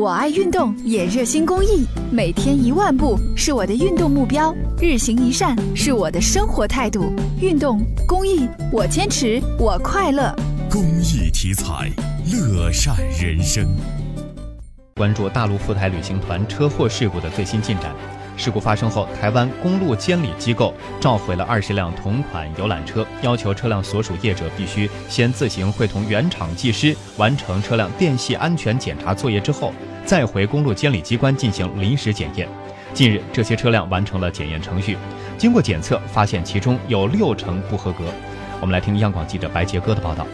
我爱运动，也热心公益，每天一万步是我的运动目标，日行一善是我的生活态度。运动公益，我坚持，我快乐。公益题材，乐善人生。关注大陆赴台旅行团车祸事故的最新进展。事故发生后，台湾公路监理机构召回了二十辆同款游览车，要求车辆所属业者必须先自行会同原厂技师完成车辆电系安全检查作业之后，再回公路监理机关进行临时检验。近日，这些车辆完成了检验程序，经过检测，发现其中有六成不合格。我们来听央广记者白杰哥的报道。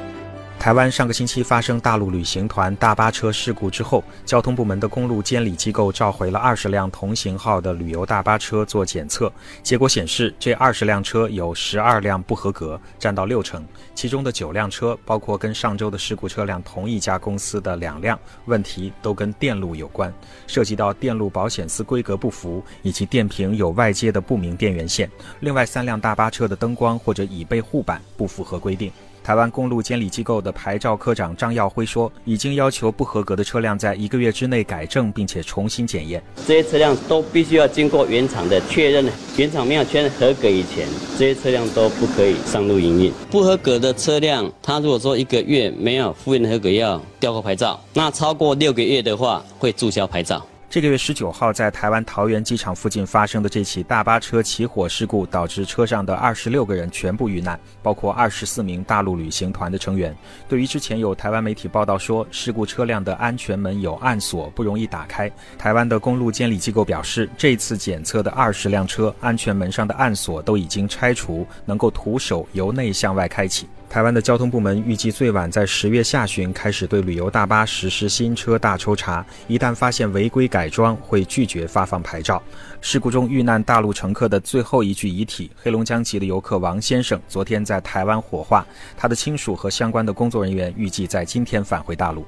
台湾上个星期发生大陆旅行团大巴车事故之后，交通部门的公路监理机构召回了二十辆同型号的旅游大巴车做检测，结果显示，这二十辆车有十二辆不合格，占到六成。其中的九辆车，包括跟上周的事故车辆同一家公司的两辆，问题都跟电路有关，涉及到电路保险丝规格不符，以及电瓶有外接的不明电源线。另外三辆大巴车的灯光或者椅背护板不符合规定。台湾公路监理机构的牌照科长张耀辉说，已经要求不合格的车辆在一个月之内改正，并且重新检验。这些车辆都必须要经过原厂的确认，原厂没有确认合格以前，这些车辆都不可以上路营运。不合格的车辆，它如果说一个月没有复原合格，要吊扣牌照；那超过六个月的话，会注销牌照。这个月十九号，在台湾桃园机场附近发生的这起大巴车起火事故，导致车上的二十六个人全部遇难，包括二十四名大陆旅行团的成员。对于之前有台湾媒体报道说事故车辆的安全门有暗锁，不容易打开，台湾的公路监理机构表示，这次检测的二十辆车安全门上的暗锁都已经拆除，能够徒手由内向外开启。台湾的交通部门预计最晚在十月下旬开始对旅游大巴实施新车大抽查，一旦发现违规改装，会拒绝发放牌照。事故中遇难大陆乘客的最后一具遗体，黑龙江籍的游客王先生，昨天在台湾火化，他的亲属和相关的工作人员预计在今天返回大陆。